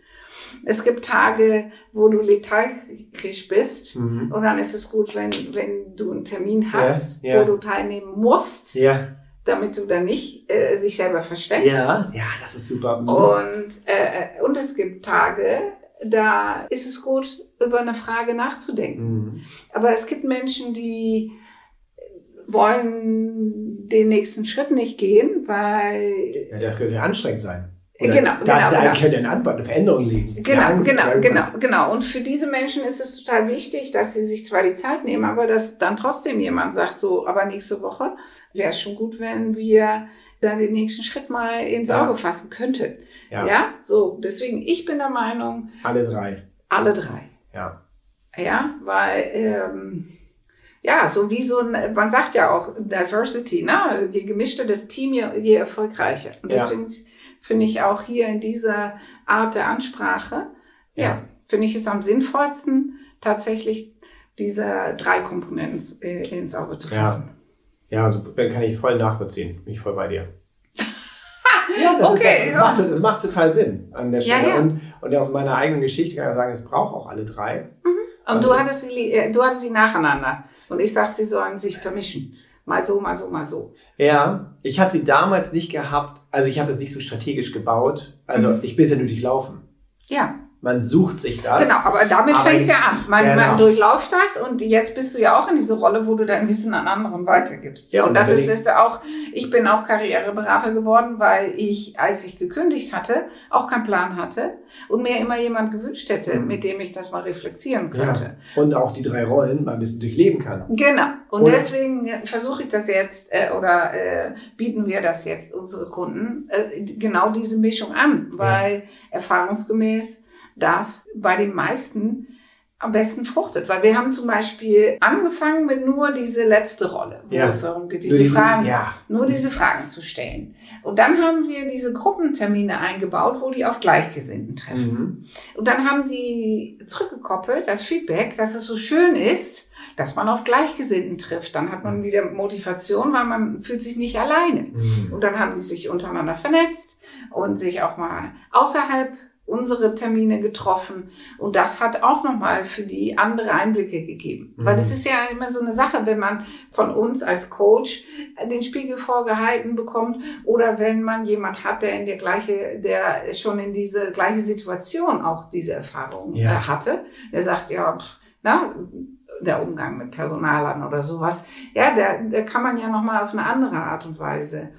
[SPEAKER 2] Es gibt Tage, wo du lethargisch bist
[SPEAKER 3] Mhm.
[SPEAKER 2] und dann ist es gut, wenn, wenn du einen Termin hast,
[SPEAKER 3] Ja, ja.
[SPEAKER 2] wo du teilnehmen musst,
[SPEAKER 3] Ja.
[SPEAKER 2] Damit du dann nicht äh, sich selber versteckst.
[SPEAKER 3] Ja, ja, das ist super. Mhm.
[SPEAKER 2] Und, äh, und es gibt Tage, da ist es gut, über eine Frage nachzudenken.
[SPEAKER 3] Mhm.
[SPEAKER 2] Aber es gibt Menschen, die wollen den nächsten Schritt nicht gehen, weil
[SPEAKER 3] Ja, das könnte anstrengend sein.
[SPEAKER 2] Äh, genau,
[SPEAKER 3] Da ist
[SPEAKER 2] genau,
[SPEAKER 3] ja
[SPEAKER 2] genau.
[SPEAKER 3] könnte eine Antwort, eine Veränderung liegen. Die
[SPEAKER 2] Genau,
[SPEAKER 3] Angst,
[SPEAKER 2] genau, genau,
[SPEAKER 3] irgendwas.
[SPEAKER 2] genau. Und für diese Menschen ist es total wichtig, dass sie sich zwar die Zeit nehmen, aber dass dann trotzdem jemand sagt, so, aber nächste Woche wäre es schon gut, wenn wir dann den nächsten Schritt mal ins
[SPEAKER 3] Ja.
[SPEAKER 2] Auge fassen könnten.
[SPEAKER 3] Ja,
[SPEAKER 2] Ja, so, deswegen, ich bin der Meinung,
[SPEAKER 3] alle drei.
[SPEAKER 2] alle drei.
[SPEAKER 3] Ja.
[SPEAKER 2] Ja, weil, ähm, ja, so wie so ein, man sagt ja auch Diversity, ne? Je gemischter das Team, je, je erfolgreicher. Und
[SPEAKER 3] Ja.
[SPEAKER 2] Finde ich auch hier in dieser Art der Ansprache, ja,
[SPEAKER 3] Ja.
[SPEAKER 2] finde ich es am sinnvollsten, tatsächlich diese drei Komponenten äh, ins Auge zu
[SPEAKER 3] Ja.
[SPEAKER 2] fassen.
[SPEAKER 3] Ja, also kann ich voll nachvollziehen. Bin ich voll bei dir. Ja, das,
[SPEAKER 2] Okay,
[SPEAKER 3] ist, das, das,
[SPEAKER 2] ja.
[SPEAKER 3] macht, das macht total Sinn an der
[SPEAKER 2] Ja,
[SPEAKER 3] Stelle.
[SPEAKER 2] ja.
[SPEAKER 3] Und, und aus meiner eigenen Geschichte kann ich sagen, es braucht auch alle drei.
[SPEAKER 2] Und
[SPEAKER 3] Also-
[SPEAKER 2] du hattest sie, äh, du hattest sie nacheinander. Und ich sagte, sie sollen sich vermischen. Mal so, mal so, mal so.
[SPEAKER 3] Ja, ich habe sie damals nicht gehabt, also ich habe es nicht so strategisch gebaut. Also
[SPEAKER 2] Mhm.
[SPEAKER 3] ich bin ja nur durchlaufen.
[SPEAKER 2] Ja.
[SPEAKER 3] Man sucht sich das.
[SPEAKER 2] Genau, aber damit fängt es ja an. Man,
[SPEAKER 3] genau.
[SPEAKER 2] man durchläuft das und jetzt bist du ja auch in diese Rolle, wo du dein Wissen an anderen weitergibst.
[SPEAKER 3] Ja,
[SPEAKER 2] und,
[SPEAKER 3] und
[SPEAKER 2] das ist jetzt auch, ich bin auch Karriereberater geworden, weil ich, als ich gekündigt hatte, auch keinen Plan hatte und mir immer jemand gewünscht hätte,
[SPEAKER 3] Mhm.
[SPEAKER 2] mit dem ich das mal reflektieren könnte.
[SPEAKER 3] Und auch die drei Rollen mal ein bisschen durchleben kann.
[SPEAKER 2] Genau. Und
[SPEAKER 3] Oder-
[SPEAKER 2] deswegen versuche ich das jetzt äh, oder äh, bieten wir das jetzt unsere Kunden äh, genau diese Mischung an, weil erfahrungsgemäß das bei den meisten am besten fruchtet. Weil wir haben zum Beispiel angefangen mit nur diese letzte Rolle, wo
[SPEAKER 3] Ja.
[SPEAKER 2] es darum geht,
[SPEAKER 3] Nur
[SPEAKER 2] diese
[SPEAKER 3] die-
[SPEAKER 2] Fragen,
[SPEAKER 3] Ja.
[SPEAKER 2] nur diese Fragen zu stellen. Und dann haben wir diese Gruppentermine eingebaut, wo die auf Gleichgesinnten treffen.
[SPEAKER 3] Mhm.
[SPEAKER 2] Und dann haben die zurückgekoppelt, das Feedback, dass es so schön ist, dass man auf Gleichgesinnten trifft. Dann hat man wieder Motivation, weil man fühlt sich nicht alleine.
[SPEAKER 3] Mhm.
[SPEAKER 2] Und dann haben die sich untereinander vernetzt und sich auch mal außerhalb unsere Termine getroffen. Und das hat auch nochmal für die andere Einblicke gegeben.
[SPEAKER 3] Mhm.
[SPEAKER 2] Weil das ist ja immer so eine Sache, wenn man von uns als Coach den Spiegel vorgehalten bekommt oder wenn man jemand hat, der in der gleiche, der schon in diese gleiche Situation auch diese Erfahrung
[SPEAKER 3] Ja.
[SPEAKER 2] äh, hatte, der sagt, ja, pff, na, der Umgang mit Personalern oder sowas, ja, der, der kann man ja nochmal auf eine andere Art und Weise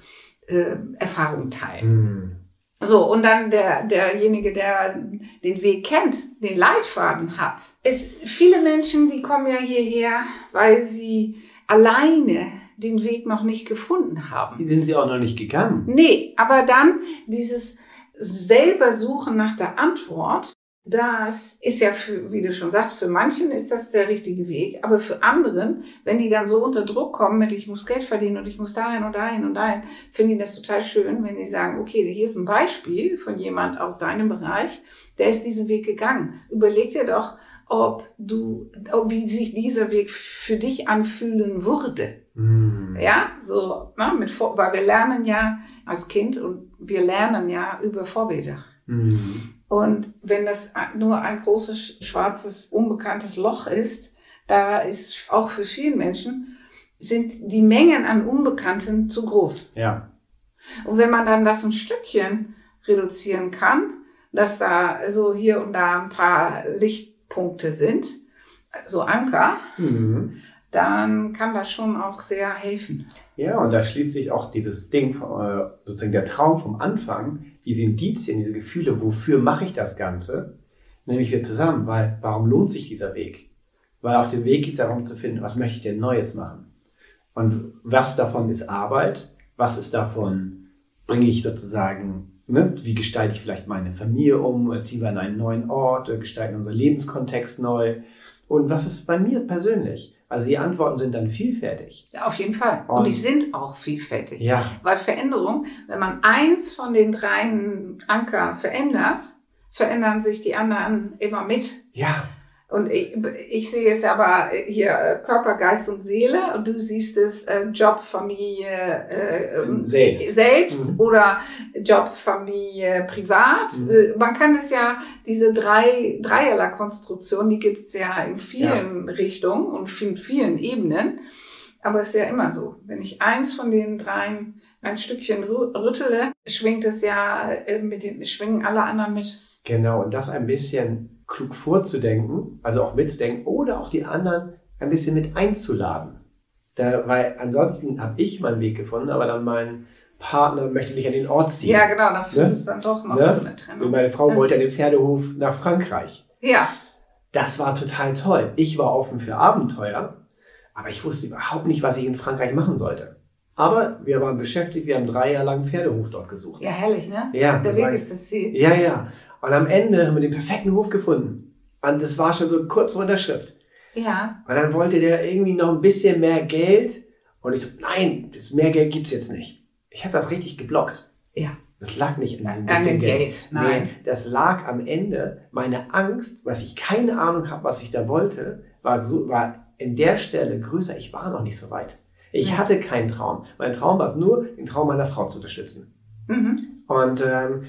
[SPEAKER 2] äh, Erfahrung teilen.
[SPEAKER 3] Mhm.
[SPEAKER 2] So, und dann der, derjenige, der den Weg kennt, den Leitfaden hat. Es, viele Menschen, die kommen ja hierher, weil sie alleine den Weg noch nicht gefunden haben.
[SPEAKER 3] Die sind sie auch noch nicht gegangen.
[SPEAKER 2] Nee, aber dann dieses selber Suchen nach der Antwort, das ist ja für, wie du schon sagst, für manchen ist das der richtige Weg, aber für anderen, wenn die dann so unter Druck kommen mit, ich muss Geld verdienen und ich muss dahin und dahin und dahin, finden die das total schön, wenn die sagen, okay, hier ist ein Beispiel von jemand aus deinem Bereich, der ist diesen Weg gegangen. Überleg dir doch, ob du, ob, wie sich dieser Weg für dich anfühlen würde.
[SPEAKER 3] Mhm.
[SPEAKER 2] Ja, so, ne, mit weil wir lernen ja als Kind und wir lernen ja über Vorbilder.
[SPEAKER 3] Mhm.
[SPEAKER 2] Und wenn das nur ein großes, schwarzes, unbekanntes Loch ist, da ist auch für viele Menschen, sind die Mengen an Unbekannten zu groß.
[SPEAKER 3] Ja.
[SPEAKER 2] Und wenn man dann das ein Stückchen reduzieren kann, dass da so hier und da ein paar Lichtpunkte sind, so Anker,
[SPEAKER 3] Mhm.
[SPEAKER 2] Dann kann das schon auch sehr helfen.
[SPEAKER 3] Ja, und da schließt sich auch dieses Ding, äh, sozusagen der Traum vom Anfang, diese Indizien, diese Gefühle, wofür mache ich das Ganze, nämlich wir zusammen, weil warum lohnt sich dieser Weg? Weil auf dem Weg geht es darum zu finden, was möchte ich denn Neues machen? Und was davon ist Arbeit? Was ist davon, bringe ich sozusagen, ne, wie gestalte ich vielleicht meine Familie um, ziehen wir an einen neuen Ort, gestalten unseren Lebenskontext neu? Und was ist bei mir persönlich? Also die Antworten sind dann vielfältig.
[SPEAKER 2] Ja, auf jeden Fall. Und,
[SPEAKER 3] Und-
[SPEAKER 2] die sind auch vielfältig.
[SPEAKER 3] Ja.
[SPEAKER 2] Weil Veränderung, wenn man eins von den dreien Anker verändert, verändern sich die anderen immer mit.
[SPEAKER 3] Ja.
[SPEAKER 2] Und ich, ich sehe es aber hier äh, Körper, Geist und Seele und du siehst es äh, Job, Familie äh, ähm,
[SPEAKER 3] Selbst.
[SPEAKER 2] selbst
[SPEAKER 3] Mhm.
[SPEAKER 2] oder Job, Familie, privat.
[SPEAKER 3] Mhm.
[SPEAKER 2] Äh, Man kann es ja, diese drei dreierlei Konstruktion, die gibt es ja in vielen Richtungen und in vielen Ebenen. Aber es ist ja immer so, wenn ich eins von den dreien ein Stückchen rü- rüttele, schwingt es ja äh, mit den, schwingen alle anderen mit.
[SPEAKER 3] Genau, und das ein bisschen klug vorzudenken, also auch mitzudenken oder auch die anderen ein bisschen mit einzuladen. Da, weil ansonsten habe ich meinen Weg gefunden, aber dann mein Partner möchte nicht an den Ort ziehen.
[SPEAKER 2] Ja, genau, da führt
[SPEAKER 3] Ne?
[SPEAKER 2] es dann doch noch
[SPEAKER 3] Ne?
[SPEAKER 2] zu einer
[SPEAKER 3] Und
[SPEAKER 2] Trennung.
[SPEAKER 3] meine Frau
[SPEAKER 2] Ja.
[SPEAKER 3] wollte an den Pferdehof nach Frankreich.
[SPEAKER 2] Ja,
[SPEAKER 3] Das war total toll. Ich war offen für Abenteuer, aber ich wusste überhaupt nicht, was ich in Frankreich machen sollte. Aber wir waren beschäftigt, wir haben drei Jahre lang Pferdehof dort gesucht.
[SPEAKER 2] ja, herrlich, ne?
[SPEAKER 3] Ja,
[SPEAKER 2] Der Weg ist das Ziel.
[SPEAKER 3] Ja, ja. Und am Ende haben wir den perfekten Hof gefunden. Und das war schon so kurz vor Unterschrift.
[SPEAKER 2] Ja,
[SPEAKER 3] Und dann wollte der irgendwie noch ein bisschen mehr Geld. Und ich so, nein, das mehr Geld gibt's jetzt nicht. Ich habe das richtig geblockt.
[SPEAKER 2] Ja.
[SPEAKER 3] Das lag nicht in
[SPEAKER 2] an dem
[SPEAKER 3] bisschen Geld.
[SPEAKER 2] Geld. Nein.
[SPEAKER 3] Nee, das lag am Ende. Meine Angst, was ich keine Ahnung habe, was ich da wollte, war, so, war in der Stelle größer. Ich war noch nicht so weit. Ich
[SPEAKER 2] Ja.
[SPEAKER 3] hatte keinen Traum. Mein Traum war es nur, den Traum meiner Frau zu unterstützen.
[SPEAKER 2] Mhm.
[SPEAKER 3] Und ähm,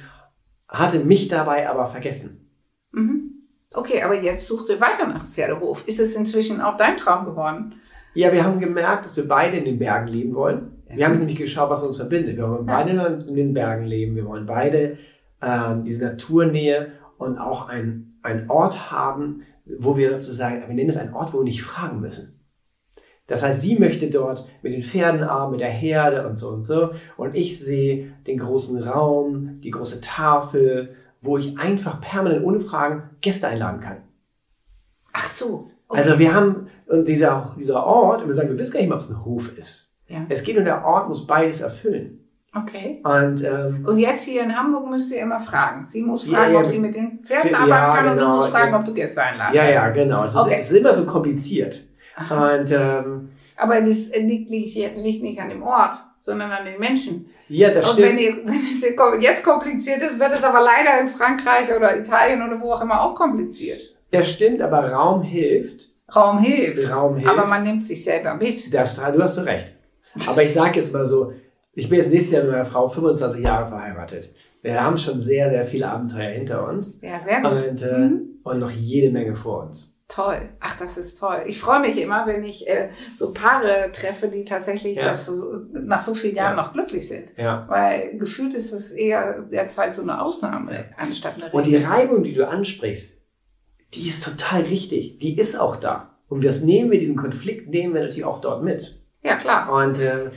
[SPEAKER 3] hatte mich dabei aber vergessen.
[SPEAKER 2] Mhm. Okay, aber jetzt sucht ihr weiter nach Pferdehof. Ist es inzwischen auch dein Traum geworden?
[SPEAKER 3] Ja, wir haben gemerkt, dass wir beide in den Bergen leben wollen. Wir
[SPEAKER 2] Ja.
[SPEAKER 3] haben nämlich geschaut, was uns verbindet. Wir wollen
[SPEAKER 2] Ja.
[SPEAKER 3] beide in den Bergen leben. Wir wollen beide ähm, diese Naturnähe und auch einen Ort haben, wo wir sozusagen, wir nennen es einen Ort, wo wir nicht fragen müssen. Das heißt, sie möchte dort mit den Pferden arbeiten, mit der Herde und so und so. Und ich sehe den großen Raum, die große Tafel, wo ich einfach permanent ohne Fragen Gäste einladen kann.
[SPEAKER 2] Ach so. Okay.
[SPEAKER 3] Also wir haben und dieser, dieser Ort, und wir sagen, wir wissen gar nicht mal, ob es ein Hof ist.
[SPEAKER 2] ja.
[SPEAKER 3] Es geht nur, der Ort muss beides erfüllen.
[SPEAKER 2] Okay.
[SPEAKER 3] Und ähm,
[SPEAKER 2] Und jetzt hier in Hamburg müsst ihr immer fragen. Sie muss
[SPEAKER 3] Ja,
[SPEAKER 2] fragen,
[SPEAKER 3] ja,
[SPEAKER 2] ob sie mit den Pferden arbeiten
[SPEAKER 3] ja,
[SPEAKER 2] kann und du
[SPEAKER 3] genau.
[SPEAKER 2] musst fragen,
[SPEAKER 3] Ja.
[SPEAKER 2] ob du Gäste einladen
[SPEAKER 3] ja, ja,
[SPEAKER 2] kannst.
[SPEAKER 3] genau. Es ist,
[SPEAKER 2] Okay.
[SPEAKER 3] es ist immer so kompliziert.
[SPEAKER 2] Aha.
[SPEAKER 3] Und ähm,
[SPEAKER 2] Aber das liegt, liegt, liegt nicht an dem Ort, sondern an den Menschen.
[SPEAKER 3] ja, das
[SPEAKER 2] Und wenn,
[SPEAKER 3] stimmt.
[SPEAKER 2] ihr, wenn es jetzt kompliziert ist, wird es aber leider in Frankreich oder Italien oder wo auch immer auch kompliziert.
[SPEAKER 3] Das stimmt, aber Raum hilft.
[SPEAKER 2] Raum hilft.
[SPEAKER 3] Raum hilft.
[SPEAKER 2] Aber man nimmt sich selber mit.
[SPEAKER 3] das, du hast du recht. Aber ich sage jetzt mal so, ich bin jetzt nächstes Jahr mit meiner Frau 25 Jahre verheiratet. Wir haben schon sehr, sehr viele Abenteuer hinter uns
[SPEAKER 2] Ja, sehr gut.
[SPEAKER 3] und, äh,
[SPEAKER 2] Mhm.
[SPEAKER 3] und noch jede Menge vor uns.
[SPEAKER 2] Toll. Ach, das ist toll. Ich freue mich immer, wenn ich äh, so Paare treffe, die tatsächlich
[SPEAKER 3] Ja.
[SPEAKER 2] das so, nach so vielen Jahren
[SPEAKER 3] Ja.
[SPEAKER 2] noch glücklich sind.
[SPEAKER 3] Ja.
[SPEAKER 2] Weil gefühlt ist es eher derzeit so eine Ausnahme anstatt eine
[SPEAKER 3] Und die
[SPEAKER 2] Regel.
[SPEAKER 3] Reibung, die du ansprichst, die ist total richtig. Die ist auch da. Und das nehmen wir, diesen Konflikt nehmen wir natürlich auch dort mit.
[SPEAKER 2] Ja, klar.
[SPEAKER 3] Und äh,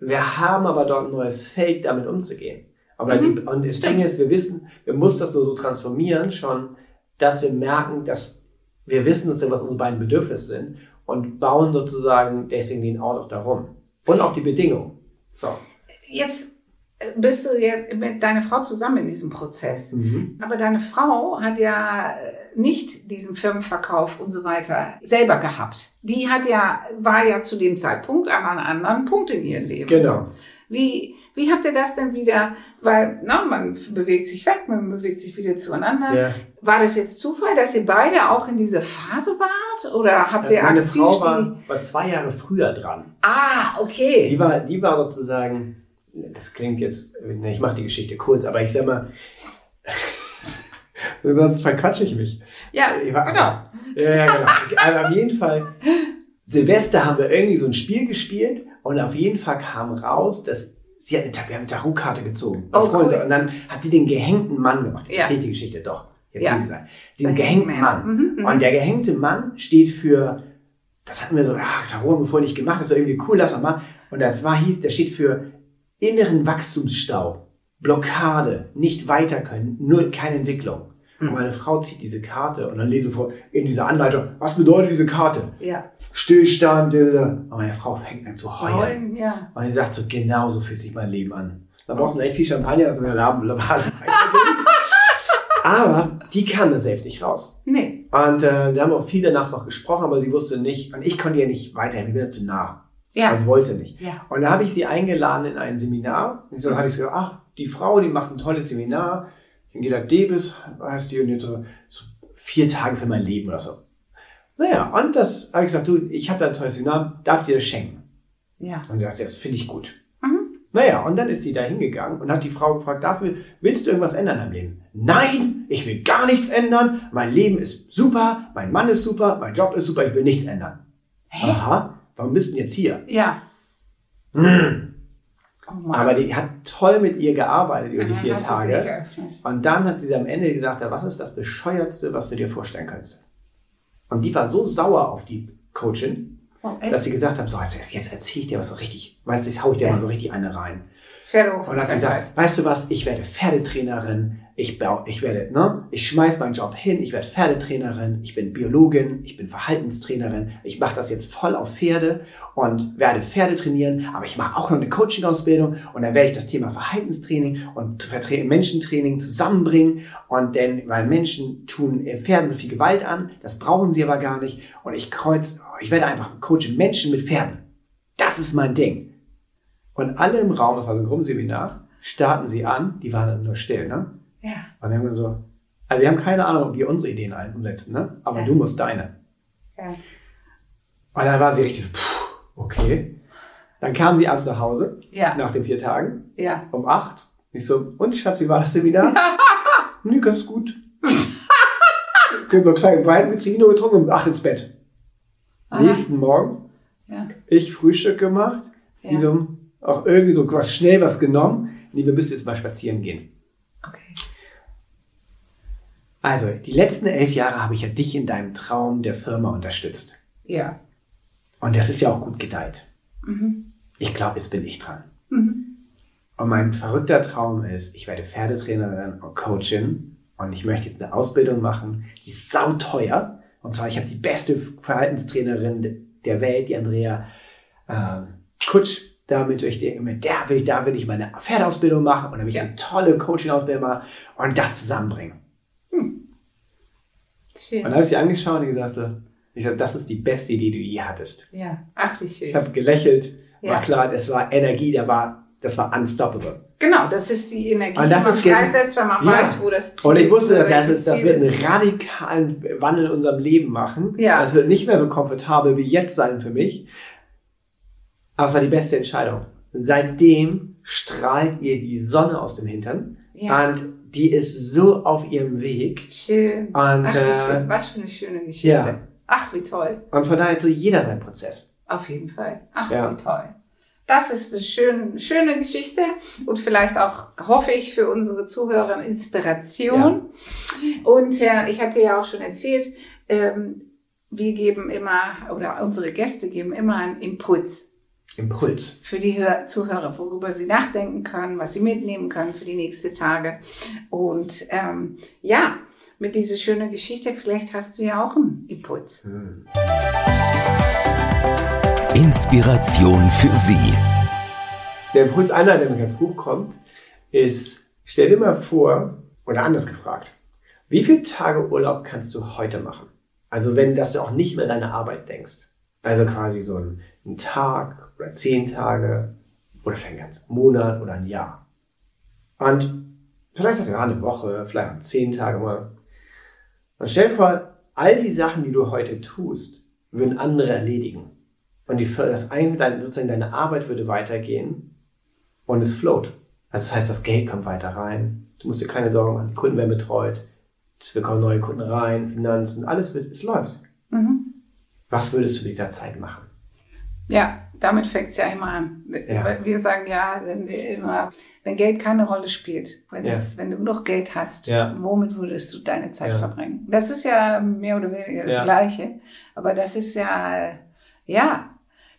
[SPEAKER 3] wir haben aber dort ein neues Feld, damit umzugehen. Aber
[SPEAKER 2] Mhm.
[SPEAKER 3] die, und das. Ding ist, wir wissen, wir müssen das nur so transformieren schon, dass wir merken, dass wir wissen, was unsere beiden Bedürfnisse sind und bauen sozusagen deswegen den auch darum. Und auch die Bedingungen. So.
[SPEAKER 2] Jetzt äh, bist du jetzt mit deiner Frau zusammen in diesem Prozess.
[SPEAKER 3] Mhm.
[SPEAKER 2] Aber deine Frau hat ja äh, nicht diesen Firmenverkauf und so weiter selber gehabt. Die hat ja, war ja zu dem Zeitpunkt an einem anderen Punkt in ihrem Leben.
[SPEAKER 3] Genau.
[SPEAKER 2] Wie, wie habt ihr das denn wieder, weil na, man bewegt sich weg, man bewegt sich wieder zueinander.
[SPEAKER 3] Ja.
[SPEAKER 2] War das jetzt Zufall, dass ihr beide auch in dieser Phase wart? Oder habt ihr
[SPEAKER 3] Äh, Meine
[SPEAKER 2] aktiv
[SPEAKER 3] Frau war, war zwei Jahre früher dran.
[SPEAKER 2] Ah, okay.
[SPEAKER 3] Sie war, die war sozusagen, das klingt jetzt, ne, ich mache die Geschichte kurz, aber ich sag mal, sonst verquatsche ich mich.
[SPEAKER 2] Ja,
[SPEAKER 3] war-
[SPEAKER 2] genau.
[SPEAKER 3] Ja, ja, genau. Also auf jeden Fall, Silvester haben wir irgendwie so ein Spiel gespielt und auf jeden Fall kam raus, dass sie hat eine, Ta- wir haben eine Tarotkarte gezogen.
[SPEAKER 2] Oh,
[SPEAKER 3] Freunde.
[SPEAKER 2] cool.
[SPEAKER 3] Und dann hat sie den gehängten Mann gemacht. Jetzt
[SPEAKER 2] Ja.
[SPEAKER 3] erzähle ich die Geschichte doch. Jetzt
[SPEAKER 2] Ja.
[SPEAKER 3] sie sein. Den
[SPEAKER 2] Der
[SPEAKER 3] gehängten. Mann.
[SPEAKER 2] Mhm, mhm.
[SPEAKER 3] Und der gehängte Mann steht für, das hatten wir so, ach, Tarot haben wir vorher nicht gemacht, das ist doch irgendwie cool, lass mal machen. Und das war hieß, der steht für inneren Wachstumsstau, Blockade, nicht weiter können, nur keine Entwicklung.
[SPEAKER 2] Mhm.
[SPEAKER 3] Und meine Frau zieht diese Karte und dann lese ich vor in dieser Anleitung, was bedeutet diese Karte?
[SPEAKER 2] Ja.
[SPEAKER 3] Stillstand. Und meine Frau fängt an zu heulen.
[SPEAKER 2] Heulen, ja.
[SPEAKER 3] Und sie sagt so, genau so fühlt sich mein Leben an. Da braucht man echt viel Champagner, dass wir den Laden. Aber die kam da selbst nicht raus.
[SPEAKER 2] Nee.
[SPEAKER 3] Und äh, da haben wir auch viel danach noch gesprochen, aber sie wusste nicht, und ich konnte ihr nicht weiterhelfen, ich bin zu nah.
[SPEAKER 2] Ja.
[SPEAKER 3] Also wollte nicht.
[SPEAKER 2] ja.
[SPEAKER 3] Und da habe ich sie eingeladen in ein Seminar. Und so habe ich gesagt, ach, die Frau, die macht ein tolles Seminar. Angela Debes heißt die und jetzt so, so vier Tage für mein Leben oder so. Naja, und das habe ich gesagt, du, ich habe da ein tolles Seminar, darf dir das schenken?
[SPEAKER 2] Ja.
[SPEAKER 3] Und sie sagt, das finde ich gut.
[SPEAKER 2] Mhm.
[SPEAKER 3] Naja, und dann ist sie da hingegangen und hat die Frau gefragt, dafür willst du irgendwas ändern am Leben? Nein, ich will gar nichts ändern. Mein Leben ist super, mein Mann ist super, mein Job ist super, ich will nichts ändern.
[SPEAKER 2] Hä?
[SPEAKER 3] Aha, warum bist du denn jetzt hier?
[SPEAKER 2] Ja.
[SPEAKER 3] Hm.
[SPEAKER 2] Oh.
[SPEAKER 3] Aber die hat toll mit ihr gearbeitet über die vier Tage. Und dann hat sie am Ende gesagt, was ist das Bescheuertste, was du dir vorstellen könntest? Und die war so sauer auf die Coachin,
[SPEAKER 2] Oh,
[SPEAKER 3] dass sie gesagt hat, so, jetzt, jetzt erzähle ich dir was so richtig, weißt du, jetzt hau ich dir
[SPEAKER 2] Ja.
[SPEAKER 3] mal so richtig eine rein.
[SPEAKER 2] Pferde
[SPEAKER 3] Und dann hat sie gesagt, weißt du was, ich werde Pferdetrainerin, ich, bau, ich werde, ne, ich schmeiß meinen Job hin, ich werde Pferdetrainerin, ich bin Biologin, ich bin Verhaltenstrainerin, ich mache das jetzt voll auf Pferde und werde Pferde trainieren, aber ich mache auch noch eine Coaching-Ausbildung und dann werde ich das Thema Verhaltenstraining und Menschentraining zusammenbringen und denn, weil Menschen tun äh, Pferden so viel Gewalt an, das brauchen sie aber gar nicht und ich kreuz, ich werde einfach coachen Menschen mit Pferden. Das ist mein Ding. Und alle im Raum, das war so ein Gruppenseminar, starten sie an, die waren dann nur still, ne?
[SPEAKER 2] Ja.
[SPEAKER 3] Und dann haben wir so, also wir haben keine Ahnung, ob wir unsere Ideen umsetzen, ne? Aber
[SPEAKER 2] Ja.
[SPEAKER 3] du musst deine.
[SPEAKER 2] Ja.
[SPEAKER 3] Und dann war sie richtig so, puh, okay. Dann kam sie abends nach Hause,
[SPEAKER 2] Ja.
[SPEAKER 3] nach den vier Tagen,
[SPEAKER 2] Ja.
[SPEAKER 3] um acht. Ich so, und Schatz, wie war das Seminar? nee, ganz gut. Ich bin so einen kleinen Wein mit Zino getrunken und acht ins Bett.
[SPEAKER 2] Aha.
[SPEAKER 3] Nächsten Morgen,
[SPEAKER 2] Ja.
[SPEAKER 3] ich Frühstück gemacht, sie
[SPEAKER 2] Ja.
[SPEAKER 3] so, auch irgendwie so was schnell was genommen. Nee, wir müssen jetzt mal spazieren gehen. Also, die letzten elf Jahre habe ich ja dich in deinem Traum der Firma unterstützt.
[SPEAKER 2] Ja.
[SPEAKER 3] Und das ist ja auch gut gedeiht.
[SPEAKER 2] Mhm.
[SPEAKER 3] Ich glaube, jetzt bin ich dran.
[SPEAKER 2] Mhm.
[SPEAKER 3] Und mein verrückter Traum ist, ich werde Pferdetrainerin und Coachin und ich möchte jetzt eine Ausbildung machen, die ist sauteuer. Und zwar, ich habe die beste Verhaltenstrainerin de- der Welt, die Andrea ähm, Kutsch. Damit ich, mit der will, da will ich meine Pferdeausbildung machen und dann will ich
[SPEAKER 2] Ja.
[SPEAKER 3] eine tolle Coaching-Ausbildung machen und das zusammenbringen.
[SPEAKER 2] Schön.
[SPEAKER 3] Und dann habe ich sie angeschaut und gesagt, so, ich sag, das ist die beste Idee, die du je hattest.
[SPEAKER 2] Ja. Ach, wie schön.
[SPEAKER 3] Ich habe gelächelt, war
[SPEAKER 2] Ja.
[SPEAKER 3] klar, es war Energie, da war, das war unstoppable.
[SPEAKER 2] Genau, das ist die Energie,
[SPEAKER 3] Und das
[SPEAKER 2] die man
[SPEAKER 3] ist
[SPEAKER 2] freisetzt, wenn man
[SPEAKER 3] Ja.
[SPEAKER 2] weiß, wo das Ziel
[SPEAKER 3] Und ich wusste,
[SPEAKER 2] wo
[SPEAKER 3] das, ist, das wird einen
[SPEAKER 2] ist.
[SPEAKER 3] radikalen Wandel in unserem Leben machen.
[SPEAKER 2] Ja.
[SPEAKER 3] Das wird nicht mehr so komfortabel wie jetzt sein für mich. Aber es war die beste Entscheidung. Seitdem strahlt ihr die Sonne aus dem Hintern.
[SPEAKER 2] Ja.
[SPEAKER 3] Und die ist so auf ihrem Weg.
[SPEAKER 2] Schön.
[SPEAKER 3] Und,
[SPEAKER 2] Ach,
[SPEAKER 3] äh.
[SPEAKER 2] Was für eine schöne Geschichte.
[SPEAKER 3] ja.
[SPEAKER 2] Ach, wie toll.
[SPEAKER 3] und von daher hat so jeder seinen Prozess.
[SPEAKER 2] Auf jeden Fall. Ach,
[SPEAKER 3] Ja.
[SPEAKER 2] wie toll. Das ist eine schöne, schöne Geschichte und vielleicht auch, hoffe ich, für unsere Zuhörer Inspiration. Und äh, ich hatte ja auch schon erzählt, ähm, wir geben immer, oder unsere Gäste geben immer einen Impuls
[SPEAKER 3] Impuls.
[SPEAKER 2] für die Hör Zuhörer, worüber sie nachdenken können, was sie mitnehmen können für die nächsten Tage. Und ähm, ja, mit dieser schönen Geschichte, vielleicht hast du ja auch einen Impuls.
[SPEAKER 3] Hm.
[SPEAKER 1] Inspiration für Sie.
[SPEAKER 3] Der Impuls einer, der mir ganz gut kommt, ist, stell dir mal vor, oder anders gefragt, wie viele Tage Urlaub kannst du heute machen? Also wenn, dass du auch nicht mehr an deine Arbeit denkst. Also quasi so ein, ein Tag oder zehn Tage oder vielleicht einen ganzen Monat oder ein Jahr. Und vielleicht hast du ja eine Woche, vielleicht auch zehn Tage mal. Und stell dir vor, all die Sachen, die du heute tust, würden andere erledigen. Und die, das dein, sozusagen deine Arbeit würde weitergehen und es float. Also das heißt, das Geld kommt weiter rein. Du musst dir keine Sorgen machen, die Kunden werden betreut. Es bekommen neue Kunden rein, Finanzen, alles wird, es läuft.
[SPEAKER 2] Mhm.
[SPEAKER 3] Was würdest du mit dieser Zeit machen?
[SPEAKER 2] Ja, damit fängt es ja immer an.
[SPEAKER 3] Ja.
[SPEAKER 2] Wir sagen ja wenn, immer, wenn Geld keine Rolle spielt, wenn,
[SPEAKER 3] Ja.
[SPEAKER 2] es, wenn du noch Geld hast,
[SPEAKER 3] Ja.
[SPEAKER 2] womit würdest du deine Zeit verbringen? Das ist ja mehr oder weniger das. Gleiche. Aber das ist ja, ja,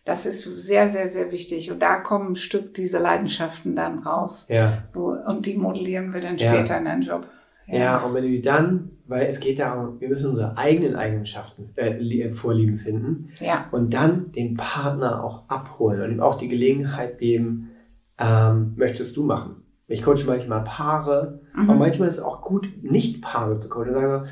[SPEAKER 2] das ist sehr, sehr, sehr wichtig. Und da kommen ein Stück dieser Leidenschaften dann raus.
[SPEAKER 3] Ja.
[SPEAKER 2] Wo, und die modellieren wir dann später in deinen Job.
[SPEAKER 3] Ja, und wenn du die dann, weil es geht darum, wir müssen unsere eigenen Eigenschaften, äh, Lie- Vorlieben finden
[SPEAKER 2] Ja,
[SPEAKER 3] und dann den Partner auch abholen und ihm auch die Gelegenheit geben, ähm, möchtest du machen. Ich coache manchmal Paare,
[SPEAKER 2] Mhm.
[SPEAKER 3] aber manchmal ist es auch gut, nicht Paare zu coachen. Sagen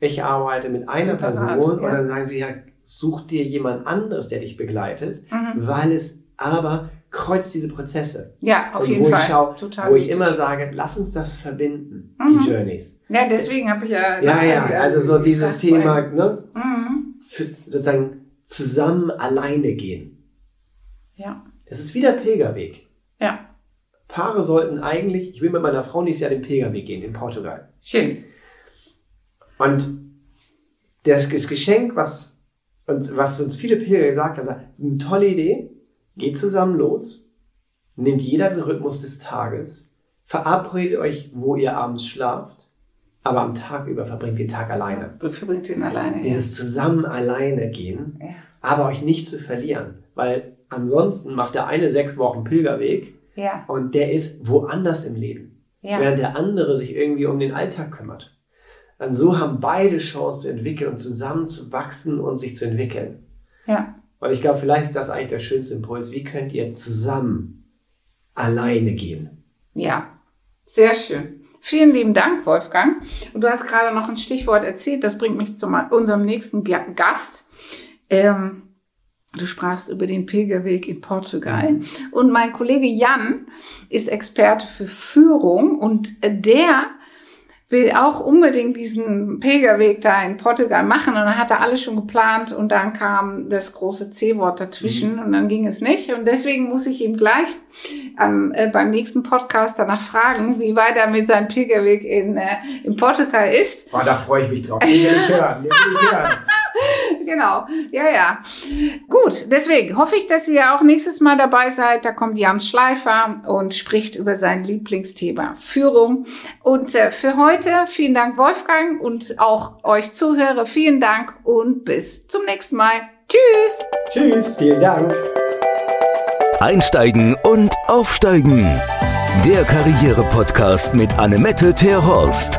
[SPEAKER 3] ich arbeite mit einer
[SPEAKER 2] Separat,
[SPEAKER 3] Person
[SPEAKER 2] ja.
[SPEAKER 3] und dann sagen sie, ja, such dir jemand anderes, der dich begleitet,
[SPEAKER 2] Mhm.
[SPEAKER 3] weil es aber kreuzt diese Prozesse.
[SPEAKER 2] Ja, auf
[SPEAKER 3] und
[SPEAKER 2] jeden
[SPEAKER 3] wo
[SPEAKER 2] Fall.
[SPEAKER 3] ich schau,
[SPEAKER 2] Total
[SPEAKER 3] wo ich immer sage, lass uns das verbinden,
[SPEAKER 2] Mhm.
[SPEAKER 3] die Journeys.
[SPEAKER 2] Ja, deswegen habe ich ja.
[SPEAKER 3] Ja, ja, also so dieses Thema, ne,
[SPEAKER 2] Mhm.
[SPEAKER 3] für, sozusagen zusammen alleine gehen.
[SPEAKER 2] Ja,
[SPEAKER 3] Das ist wie der Pilgerweg.
[SPEAKER 2] ja,
[SPEAKER 3] Paare sollten eigentlich, ich will mit meiner Frau nächstes Jahr den Pilgerweg gehen in Portugal.
[SPEAKER 2] schön.
[SPEAKER 3] Und das, Geschenk, was uns, was uns viele Pilger gesagt haben, sagt, eine tolle Idee, geht zusammen los, nehmt jeder den Rhythmus des Tages, verabredet euch, wo ihr abends schlaft, aber am Tag über verbringt den Tag alleine.
[SPEAKER 2] Verbringt ihn alleine.
[SPEAKER 3] Dieses zusammen alleine gehen,
[SPEAKER 2] Ja.
[SPEAKER 3] aber euch nicht zu verlieren, weil ansonsten macht der eine sechs Wochen Pilgerweg
[SPEAKER 2] Ja,
[SPEAKER 3] und der ist woanders im Leben
[SPEAKER 2] ja,
[SPEAKER 3] während der andere sich irgendwie um den Alltag kümmert. Dann so haben beide Chance zu entwickeln und zusammen zu wachsen und sich zu entwickeln.
[SPEAKER 2] ja.
[SPEAKER 3] Und ich glaube, vielleicht ist das eigentlich der schönste Impuls. Wie könnt ihr zusammen alleine gehen?
[SPEAKER 2] Ja, sehr schön. Vielen lieben Dank, Wolfgang. Und du hast gerade noch ein Stichwort erzählt, das bringt mich zu unserem nächsten Ga- Gast. Ähm, du sprachst über den Pilgerweg in Portugal. Und mein Kollege Jan ist Experte für Führung und der will auch unbedingt diesen Pilgerweg da in Portugal machen und dann hat er alles schon geplant und dann kam das große C-Wort dazwischen und dann ging es nicht und deswegen muss ich ihm gleich am, äh, beim nächsten Podcast danach fragen, wie weit er mit seinem Pilgerweg in, äh, in Portugal ist.
[SPEAKER 3] Oh, da freue ich mich drauf. Will ich hören. Will ich hören.
[SPEAKER 2] Genau, ja, ja. Gut, deswegen hoffe ich, dass ihr auch nächstes Mal dabei seid. Da kommt Jan Schleifer und spricht über sein Lieblingsthema Führung. Und äh, für heute vielen Dank, Wolfgang, und auch euch Zuhörer vielen Dank und bis zum nächsten Mal. Tschüss!
[SPEAKER 3] Tschüss, vielen Dank.
[SPEAKER 1] Einsteigen und Aufsteigen. Der Karriere-Podcast mit Annemette Terhorst.